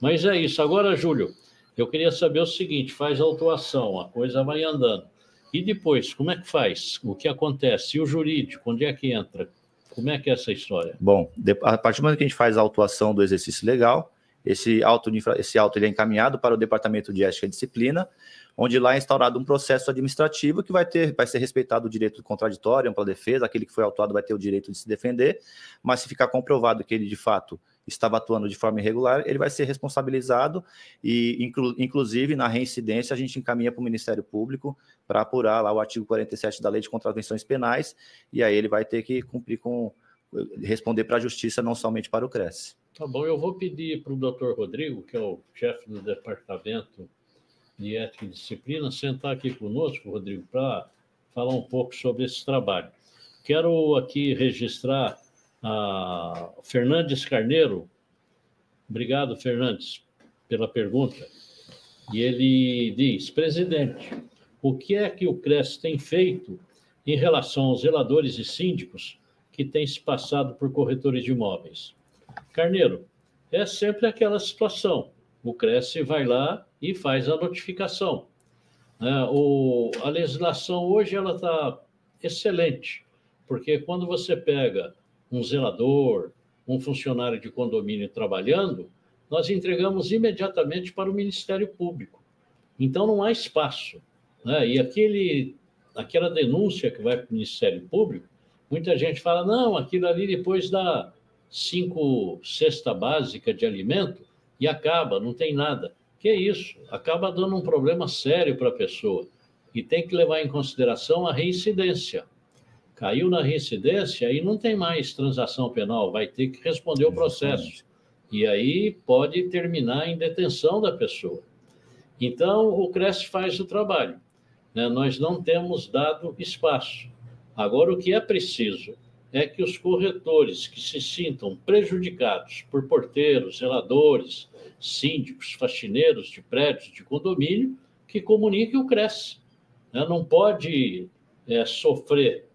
Mas é isso. Agora, Júlio, eu queria saber o seguinte: faz autuação, a coisa vai andando. E depois, como é que faz? O que acontece? E o jurídico, onde é que entra? Como é que é essa história? Bom, a partir do momento que a gente faz a autuação do exercício legal, esse auto, esse auto ele é encaminhado para o Departamento de Ética e Disciplina, onde lá é instaurado um processo administrativo que vai ter, vai ser respeitado o direito contraditório, ampla defesa, aquele que foi autuado vai ter o direito de se defender, mas se ficar comprovado que ele de fato estava atuando de forma irregular, ele vai ser responsabilizado e, inclu, inclusive, na reincidência, a gente encaminha para o Ministério Público para apurar lá o artigo 47 da Lei de Contravenções Penais, e aí ele vai ter que cumprir com, responder para a Justiça, não somente para o CRES. Tá bom, eu vou pedir para o doutor Rodrigo, que é o chefe do departamento de Ética e Disciplina, sentar aqui conosco, Rodrigo, para falar um pouco sobre esse trabalho. Quero aqui registrar a Fernandes Carneiro. Obrigado, Fernandes, pela pergunta. E ele diz: presidente, o que é que o CRES tem feito em relação aos zeladores e síndicos que têm se passado por corretores de imóveis? Carneiro, é sempre aquela situação. O Cresce vai lá e faz a notificação. É, o, a legislação hoje ela está excelente, porque quando você pega um zelador, um funcionário de condomínio trabalhando, nós entregamos imediatamente para o Ministério Público. Então não há espaço. Né? E aquele, aquela denúncia que vai para o Ministério Público, muita gente fala, não, aquilo ali depois dá cinco cesta básica de alimento e acaba, não tem nada. Que é isso? Acaba dando um problema sério para a pessoa. E tem que levar em consideração a reincidência. Caiu na reincidência, aí não tem mais transação penal, vai ter que responder o processo. E aí pode terminar em detenção da pessoa. Então, o CRES faz o trabalho. Né? Nós não temos dado espaço. Agora, o que é preciso é que os corretores que se sintam prejudicados por porteiros, zeladores, síndicos, faxineiros de prédios de condomínio, que comuniquem o CRES. Né? Não pode é, sofrer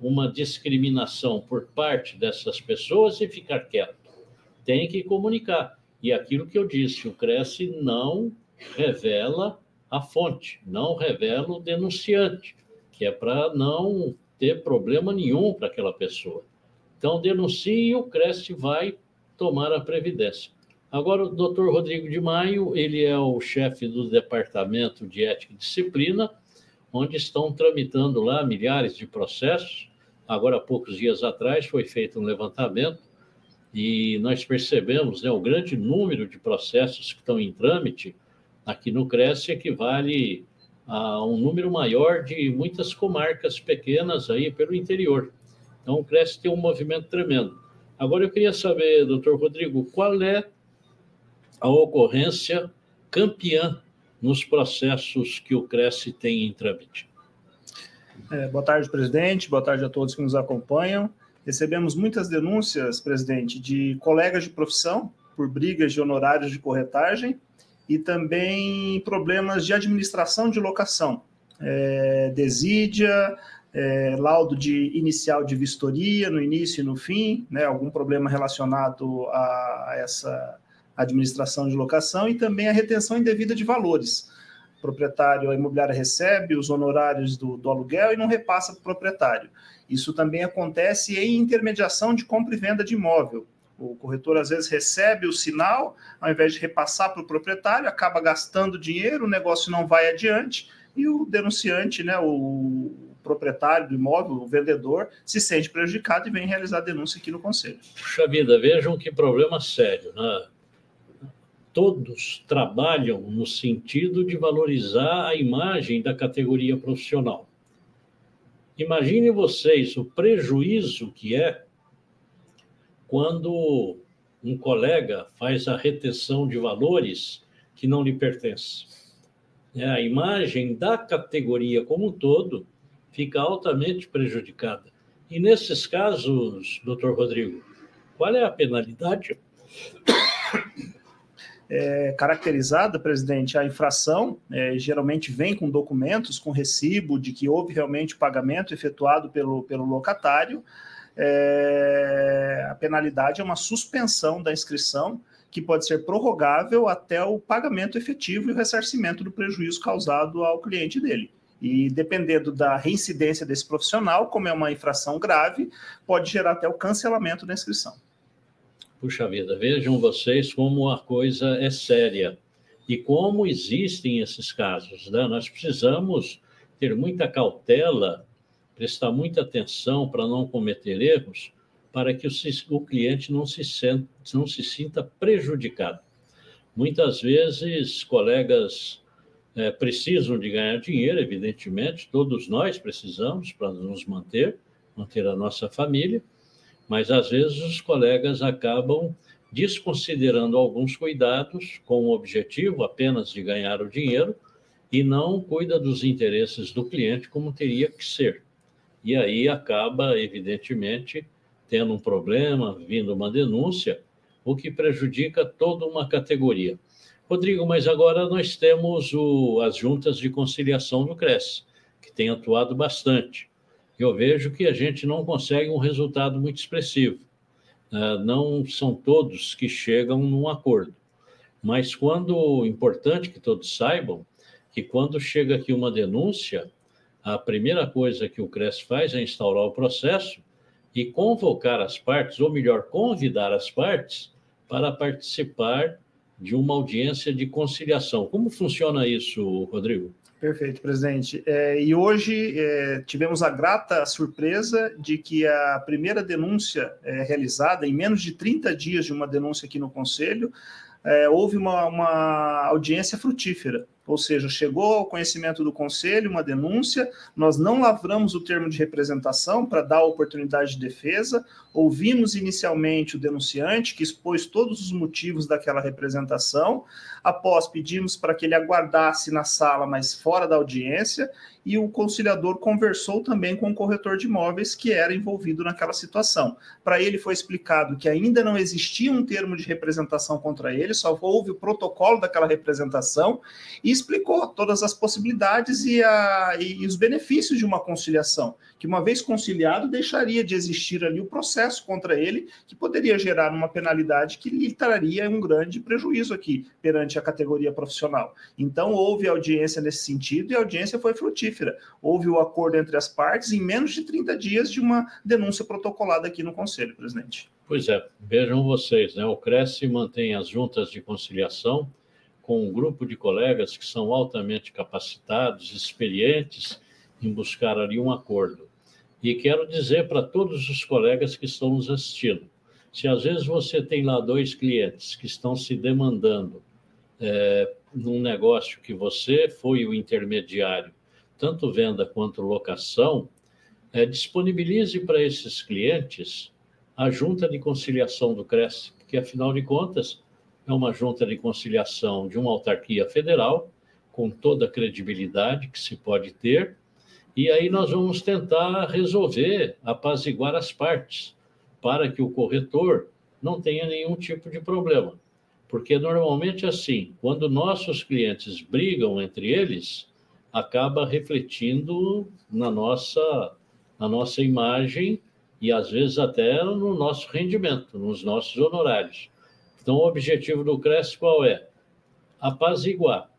uma discriminação por parte dessas pessoas e ficar quieto. Tem que comunicar. E aquilo que eu disse, o CRES não revela a fonte, não revela o denunciante, que é para não ter problema nenhum para aquela pessoa. Então, denuncie e o CREST vai tomar a previdência. Agora, o doutor Rodrigo de Maio, ele é o chefe do Departamento de Ética e Disciplina, onde estão tramitando lá milhares de processos. Agora, há poucos dias atrás, foi feito um levantamento e nós percebemos né, o grande número de processos que estão em trâmite aqui no CRES equivale a um número maior de muitas comarcas pequenas aí pelo interior. Então, o Cresce tem um movimento tremendo. Agora, eu queria saber, doutor Rodrigo, qual é a ocorrência campeã nos processos que o Cresce tem em trâmite? É, boa tarde, presidente. Boa tarde a todos que nos acompanham. Recebemos muitas denúncias, presidente, de colegas de profissão por brigas de honorários de corretagem e também problemas de administração de locação, é, desídia, é, laudo de inicial de vistoria no início e no fim, né, algum problema relacionado a essa administração de locação e também a retenção indevida de valores. O proprietário, a imobiliária recebe os honorários do, do aluguel e não repassa para o proprietário. Isso também acontece em intermediação de compra e venda de imóvel. O corretor às vezes recebe o sinal, ao invés de repassar para o proprietário, acaba gastando dinheiro, o negócio não vai adiante e o denunciante, né, o proprietário do imóvel, o vendedor, se sente prejudicado e vem realizar a denúncia aqui no conselho. Puxa vida, vejam que problema sério, né? Todos trabalham no sentido de valorizar a imagem da categoria profissional. Imagine vocês o prejuízo que é quando um colega faz a retenção de valores que não lhe pertencem. É, a imagem da categoria como um todo fica altamente prejudicada. E nesses casos, doutor Rodrigo, qual é a penalidade? É, caracterizada, presidente, a infração é, geralmente vem com documentos, com recibo de que houve realmente pagamento efetuado pelo, pelo locatário. É, a penalidade é uma suspensão da inscrição que pode ser prorrogável até o pagamento efetivo e o ressarcimento do prejuízo causado ao cliente dele. E dependendo da reincidência desse profissional, como é uma infração grave, pode gerar até o cancelamento da inscrição. Puxa vida, vejam vocês como a coisa é séria e como existem esses casos. Né? Nós precisamos ter muita cautela, prestar muita atenção para não cometer erros, para que o, cliente não se, sente, não se sinta prejudicado. Muitas vezes, colegas é, precisam de ganhar dinheiro, evidentemente, todos nós precisamos para nos manter, manter a nossa família, mas às vezes os colegas acabam desconsiderando alguns cuidados com o objetivo apenas de ganhar o dinheiro e não cuida dos interesses do cliente como teria que ser. E aí acaba, evidentemente, tendo um problema, vindo uma denúncia, o que prejudica toda uma categoria. Rodrigo, mas agora nós temos o, as juntas de conciliação do CRES, que tem atuado bastante. Eu vejo que a gente não consegue um resultado muito expressivo. Uh, não são todos que chegam num acordo. Mas quando, importante que todos saibam, que quando chega aqui uma denúncia, a primeira coisa que o CRES faz é instaurar o processo e convocar as partes, ou melhor, convidar as partes para participar de uma audiência de conciliação. Como funciona isso, Rodrigo? Perfeito, presidente. É, e hoje é, tivemos a grata surpresa de que a primeira denúncia é, realizada, em menos de 30 dias de uma denúncia aqui no Conselho, é, houve uma, uma audiência frutífera ou seja, chegou ao conhecimento do conselho uma denúncia, nós não lavramos o termo de representação para dar oportunidade de defesa, ouvimos inicialmente o denunciante, que expôs todos os motivos daquela representação, após pedimos para que ele aguardasse na sala, mas fora da audiência, e o conciliador conversou também com o corretor de imóveis que era envolvido naquela situação. Para ele foi explicado que ainda não existia um termo de representação contra ele, só houve o protocolo daquela representação e explicou todas as possibilidades e, a, e os benefícios de uma conciliação, que uma vez conciliado deixaria de existir ali o processo contra ele, que poderia gerar uma penalidade que lhe traria um grande prejuízo aqui perante a categoria profissional. Então houve audiência nesse sentido e a audiência foi frutífera. Houve o acordo entre as partes em menos de 30 dias de uma denúncia protocolada aqui no Conselho, presidente. Pois é, vejam vocês, né? O Cresce mantém as juntas de conciliação com um grupo de colegas que são altamente capacitados, experientes em buscar ali um acordo. E quero dizer para todos os colegas que estão nos assistindo: se às vezes você tem lá dois clientes que estão se demandando é, num negócio que você foi o intermediário, tanto venda quanto locação, é, disponibilize para esses clientes a junta de conciliação do CRES, que afinal de contas é uma junta de conciliação de uma autarquia federal, com toda a credibilidade que se pode ter, e aí nós vamos tentar resolver, apaziguar as partes, para que o corretor não tenha nenhum tipo de problema. Porque normalmente assim, quando nossos clientes brigam entre eles, acaba refletindo na nossa a nossa imagem e às vezes até no nosso rendimento, nos nossos honorários. Então, o objetivo do CRES qual é? Apaziguar.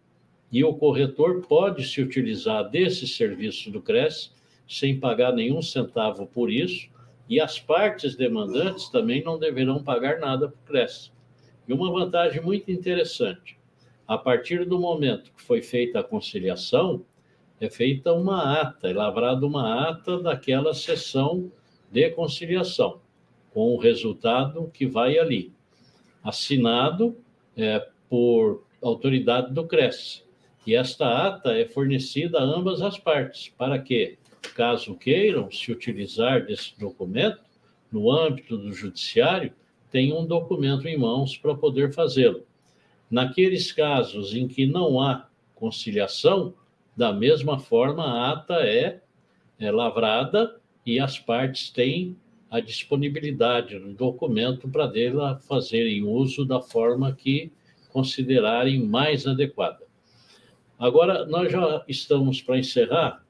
E o corretor pode se utilizar desse serviço do CRES sem pagar nenhum centavo por isso, e as partes demandantes também não deverão pagar nada para o CRES. E uma vantagem muito interessante: a partir do momento que foi feita a conciliação, é feita uma ata, é lavrada uma ata daquela sessão de conciliação, com o resultado que vai ali, assinado é, por autoridade do CRES. E esta ata é fornecida a ambas as partes, para que, caso queiram se utilizar desse documento, no âmbito do judiciário, tenham um documento em mãos para poder fazê-lo. Naqueles casos em que não há conciliação, da mesma forma, a ata é, é lavrada e as partes têm a disponibilidade do documento para dela fazerem uso da forma que considerarem mais adequada. Agora, nós já estamos para encerrar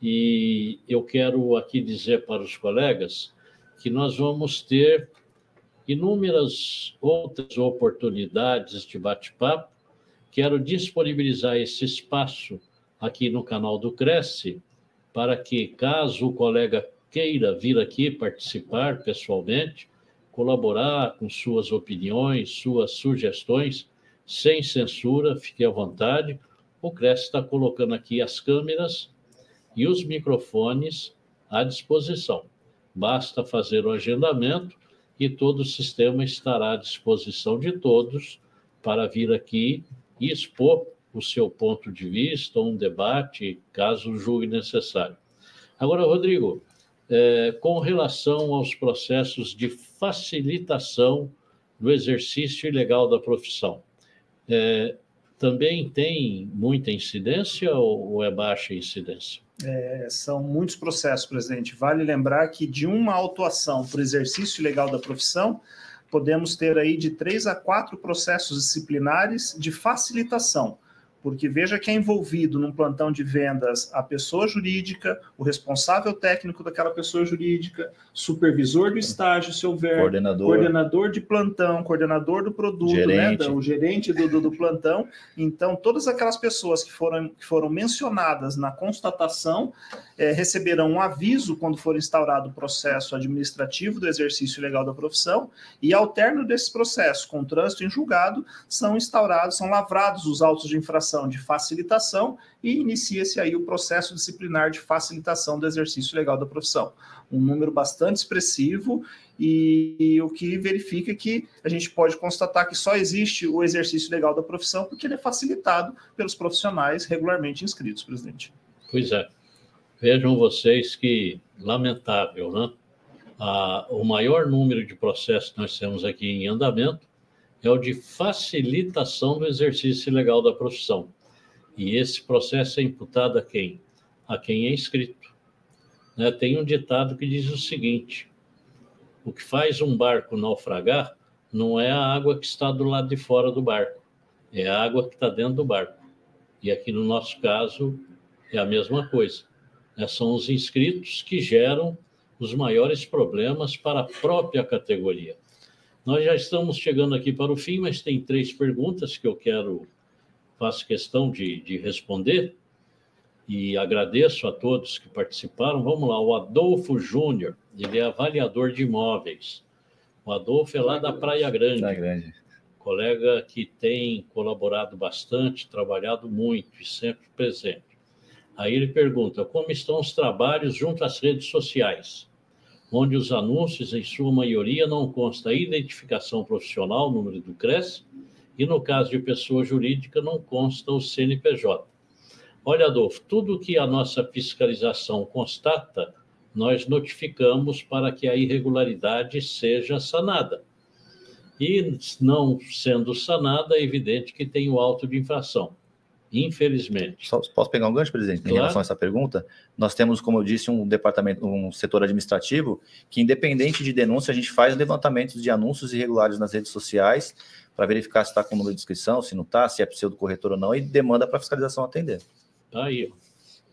e eu quero aqui dizer para os colegas que nós vamos ter inúmeras outras oportunidades de bate-papo. Quero disponibilizar esse espaço aqui no canal do Cresce, para que, caso o colega queira vir aqui participar pessoalmente, colaborar com suas opiniões, suas sugestões, sem censura, fique à vontade. O Cresce está colocando aqui as câmeras e os microfones à disposição. Basta fazer o agendamento e todo o sistema estará à disposição de todos para vir aqui e expor o seu ponto de vista, um debate, caso julgue necessário. Agora, Rodrigo, é, com relação aos processos de facilitação do exercício ilegal da profissão, é, também tem muita incidência ou, é baixa incidência? É, são muitos processos, presidente. Vale lembrar que de uma autuação por exercício ilegal da profissão, podemos ter aí de três a quatro processos disciplinares de facilitação porque veja que é envolvido num plantão de vendas a pessoa jurídica, o responsável técnico daquela pessoa jurídica, supervisor do estágio, se houver, coordenador, coordenador de plantão, coordenador do produto, né, gerente. Né, o gerente do, do, do, plantão. Então, todas aquelas pessoas que foram, que foram mencionadas na constatação é, receberão um aviso quando for instaurado o processo administrativo do exercício legal da profissão, e ao término desse processo, com trânsito em julgado, são instaurados, são lavrados os autos de infração de facilitação e inicia-se aí o processo disciplinar de facilitação do exercício legal da profissão. Um número bastante expressivo e, e, o que verifica que a gente pode constatar que só existe o exercício legal da profissão porque ele é facilitado pelos profissionais regularmente inscritos, presidente. Pois é. Vejam vocês que lamentável, né? Ah, o maior número de processos que nós temos aqui em andamento é o de facilitação do exercício legal da profissão. E esse processo é imputado a quem? A quem é inscrito. Né? Tem um ditado que diz o seguinte: o que faz um barco naufragar não é a água que está do lado de fora do barco, é a água que está dentro do barco. E aqui no nosso caso é a mesma coisa né, são os inscritos que geram os maiores problemas para a própria categoria. Nós já estamos chegando aqui para o fim, mas tem três perguntas que eu quero, faço questão de, de responder e agradeço a todos que participaram. Vamos lá, o Adolfo Júnior, ele é avaliador de imóveis. O Adolfo é lá da Praia Grande. Praia Grande. Colega que tem colaborado bastante, trabalhado muito e sempre presente. Aí ele pergunta: como estão os trabalhos junto às redes sociais, onde os anúncios, em sua maioria, não consta a identificação profissional, número do CRES, e no caso de pessoa jurídica, não consta o CNPJ. Olha, Adolfo, tudo que a nossa fiscalização constata, nós notificamos para que a irregularidade seja sanada. E não sendo sanada, é evidente que tem o auto de infração. Infelizmente. Só, posso pegar um gancho, presidente, claro. em relação a essa pergunta? Nós temos, como eu disse, um departamento, um setor administrativo que, independente de denúncia, a gente faz levantamentos de anúncios irregulares nas redes sociais para verificar se está com número de inscrição, se não está, se é pseudo corretor ou não, e demanda para a fiscalização atender. Tá aí.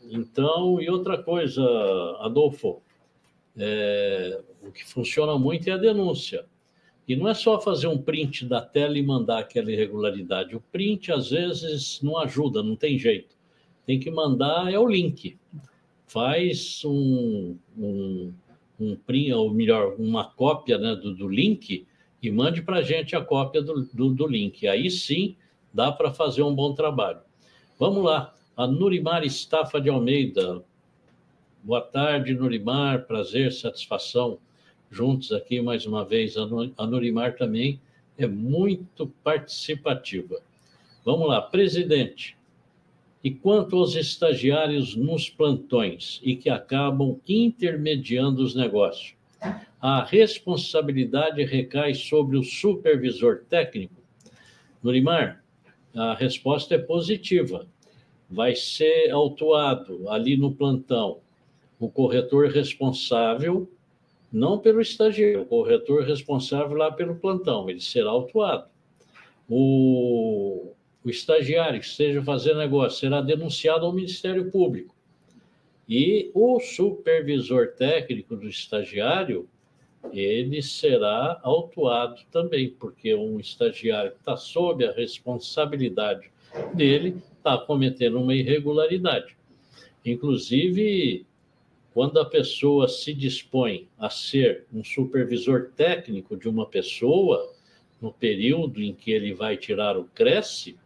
então, e outra coisa, Adolfo, é, o que funciona muito é a denúncia. E não é só fazer um print da tela e mandar aquela irregularidade. O print, às vezes, não ajuda, não tem jeito. Tem que mandar é o link. Faz um, um, um print, ou melhor, uma cópia né, do, do link e mande para a gente a cópia do, do, do link. Aí sim dá para fazer um bom trabalho. Vamos lá. A Nurimar Estafa de Almeida. Boa tarde, Nurimar. Prazer, satisfação juntos aqui mais uma vez. A Nurimar também é muito participativa. Vamos lá, presidente. E quanto aos estagiários nos plantões e que acabam intermediando os negócios? A responsabilidade recai sobre o supervisor técnico? Nurimar, a resposta é positiva. Vai ser autuado ali no plantão o corretor responsável não pelo estagiário, o corretor responsável lá pelo plantão, ele será autuado. O, o estagiário que esteja fazendo negócio será denunciado ao Ministério Público. E o supervisor técnico do estagiário, ele será autuado também, porque um estagiário que está sob a responsabilidade dele está cometendo uma irregularidade. Inclusive, quando a pessoa se dispõe a ser um supervisor técnico de uma pessoa, no período em que ele vai tirar o Cresce,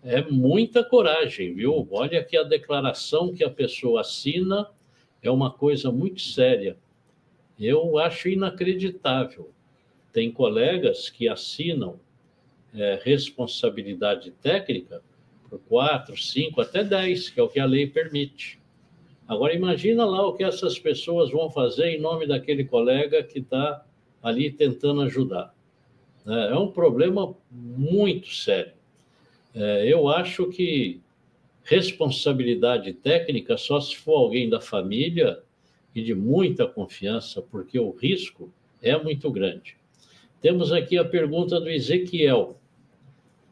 é muita coragem, viu? Olha que a declaração que a pessoa assina é uma coisa muito séria. Eu acho inacreditável. Tem colegas que assinam é, responsabilidade técnica por quatro, cinco, até dez, que é o que a lei permite. Agora, imagina lá o que essas pessoas vão fazer em nome daquele colega que está ali tentando ajudar. É, é um problema muito sério. É, eu acho que responsabilidade técnica só se for alguém da família e de muita confiança, porque o risco é muito grande. Temos aqui a pergunta do Ezequiel.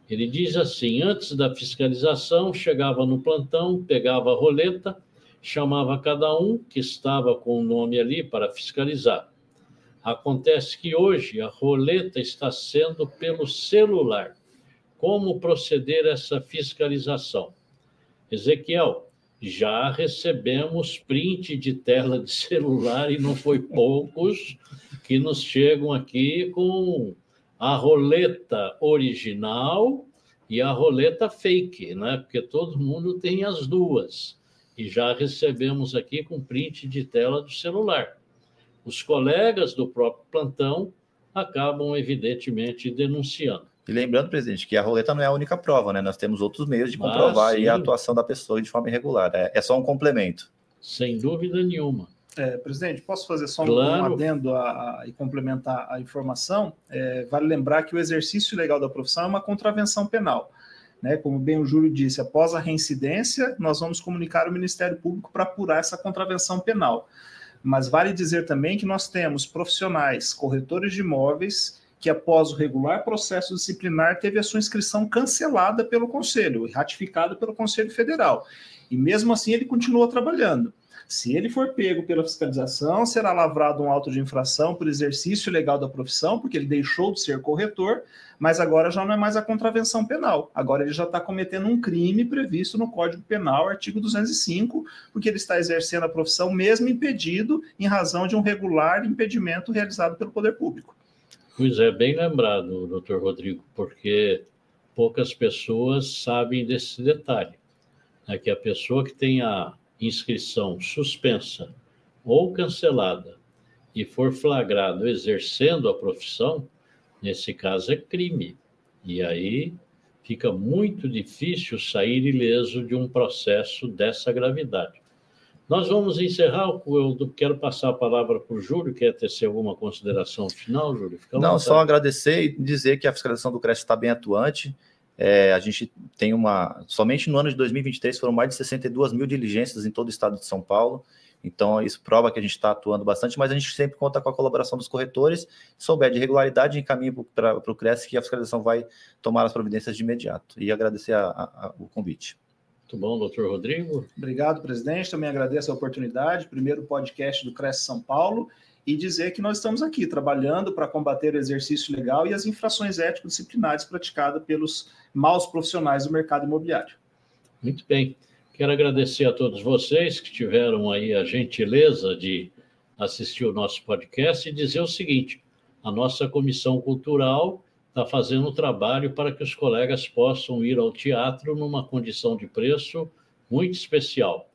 Ele diz assim: antes da fiscalização, chegava no plantão, pegava a roleta chamava cada um que estava com o nome ali para fiscalizar. Acontece que hoje a roleta está sendo pelo celular. Como proceder essa fiscalização? Ezequiel, já recebemos print de tela de celular e não foi poucos que nos chegam aqui com a roleta original e a roleta fake, né? Porque todo mundo tem as duas e já recebemos aqui com print de tela do celular. Os colegas do próprio plantão acabam, evidentemente, denunciando. E lembrando, presidente, que a roleta não é a única prova, né? Nós temos outros meios de comprovar ah, a atuação da pessoa de forma irregular. É, é só um complemento. Sem dúvida nenhuma. É, presidente, posso fazer só claro. um adendo a, a, e complementar a informação? É, vale lembrar que o exercício legal da profissão é uma contravenção penal. Né? Como bem o Júlio disse, após a reincidência, nós vamos comunicar ao Ministério Público para apurar essa contravenção penal. Mas vale dizer também que nós temos profissionais, corretores de imóveis, que após o regular processo disciplinar teve a sua inscrição cancelada pelo Conselho e ratificada pelo Conselho Federal. E mesmo assim ele continua trabalhando. Se ele for pego pela fiscalização, será lavrado um auto de infração por exercício legal da profissão, porque ele deixou de ser corretor, mas agora já não é mais a contravenção penal. Agora ele já está cometendo um crime previsto no Código Penal, artigo 205, porque ele está exercendo a profissão mesmo impedido em razão de um regular impedimento realizado pelo poder público. Pois é, bem lembrado, doutor Rodrigo, porque poucas pessoas sabem desse detalhe. É que a pessoa que tem a inscrição suspensa ou cancelada e for flagrado exercendo a profissão, nesse caso é crime. E aí fica muito difícil sair ileso de um processo dessa gravidade. Nós vamos encerrar, eu quero passar a palavra para o Júlio, quer tecer alguma consideração final, Júlio? Não, só agradecer e dizer que a fiscalização do CRES está bem atuante, é, a gente tem uma. Somente no ano de 2023 foram mais de 62 mil diligências em todo o estado de São Paulo. Então, isso prova que a gente está atuando bastante, mas a gente sempre conta com a colaboração dos corretores. Se souber de irregularidade, encaminhe para o CRES que a fiscalização vai tomar as providências de imediato. E agradecer a, a, a, o convite. Muito bom, doutor Rodrigo. Obrigado, presidente. Também agradeço a oportunidade. Primeiro podcast do Cresce São Paulo e dizer que nós estamos aqui trabalhando para combater o exercício legal e as infrações ético-disciplinares praticadas pelos maus profissionais do mercado imobiliário. Muito bem. Quero agradecer a todos vocês que tiveram aí a gentileza de assistir o nosso podcast e dizer o seguinte: a nossa comissão cultural está fazendo um trabalho para que os colegas possam ir ao teatro numa condição de preço muito especial.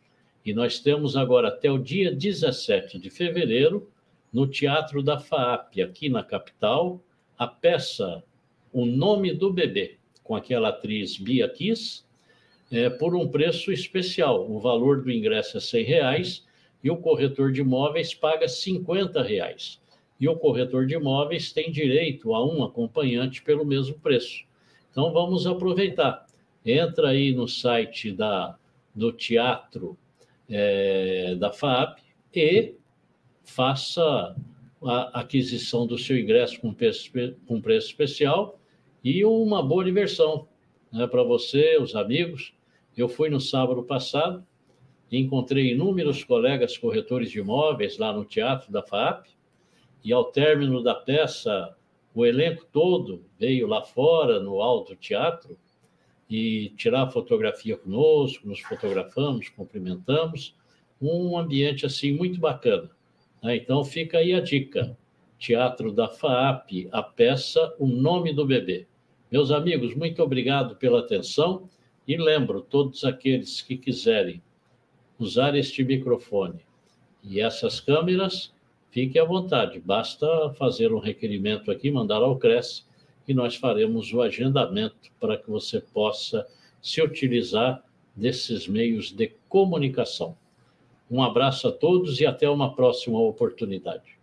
E nós temos agora até o dia 17 de fevereiro no Teatro da FAAP, aqui na capital, a peça O Nome do Bebê, com aquela atriz Bia Kiss, é, por um preço especial. O valor do ingresso é 100 reais e o corretor de imóveis paga 50 reais. E o corretor de imóveis tem direito a um acompanhante pelo mesmo preço. Então vamos aproveitar. Entra aí no site da, do teatro é, da FAAP e faça a aquisição do seu ingresso com preço, com preço especial e uma boa diversão né, para você, os amigos. Eu fui no sábado passado, encontrei inúmeros colegas corretores de imóveis lá no teatro da FAP, e ao término da peça, o elenco todo veio lá fora, no alto teatro, e tirar fotografia conosco, nos fotografamos, cumprimentamos, um ambiente assim muito bacana. Né? Então fica aí a dica. Teatro da FAAP, a peça O Nome do Bebê. Meus amigos, muito obrigado pela atenção e lembro todos aqueles que quiserem usar este microfone e essas câmeras, fique à vontade. Basta fazer um requerimento aqui, mandar ao CRES e nós faremos o agendamento para que você possa se utilizar desses meios de comunicação. Um abraço a todos e até uma próxima oportunidade.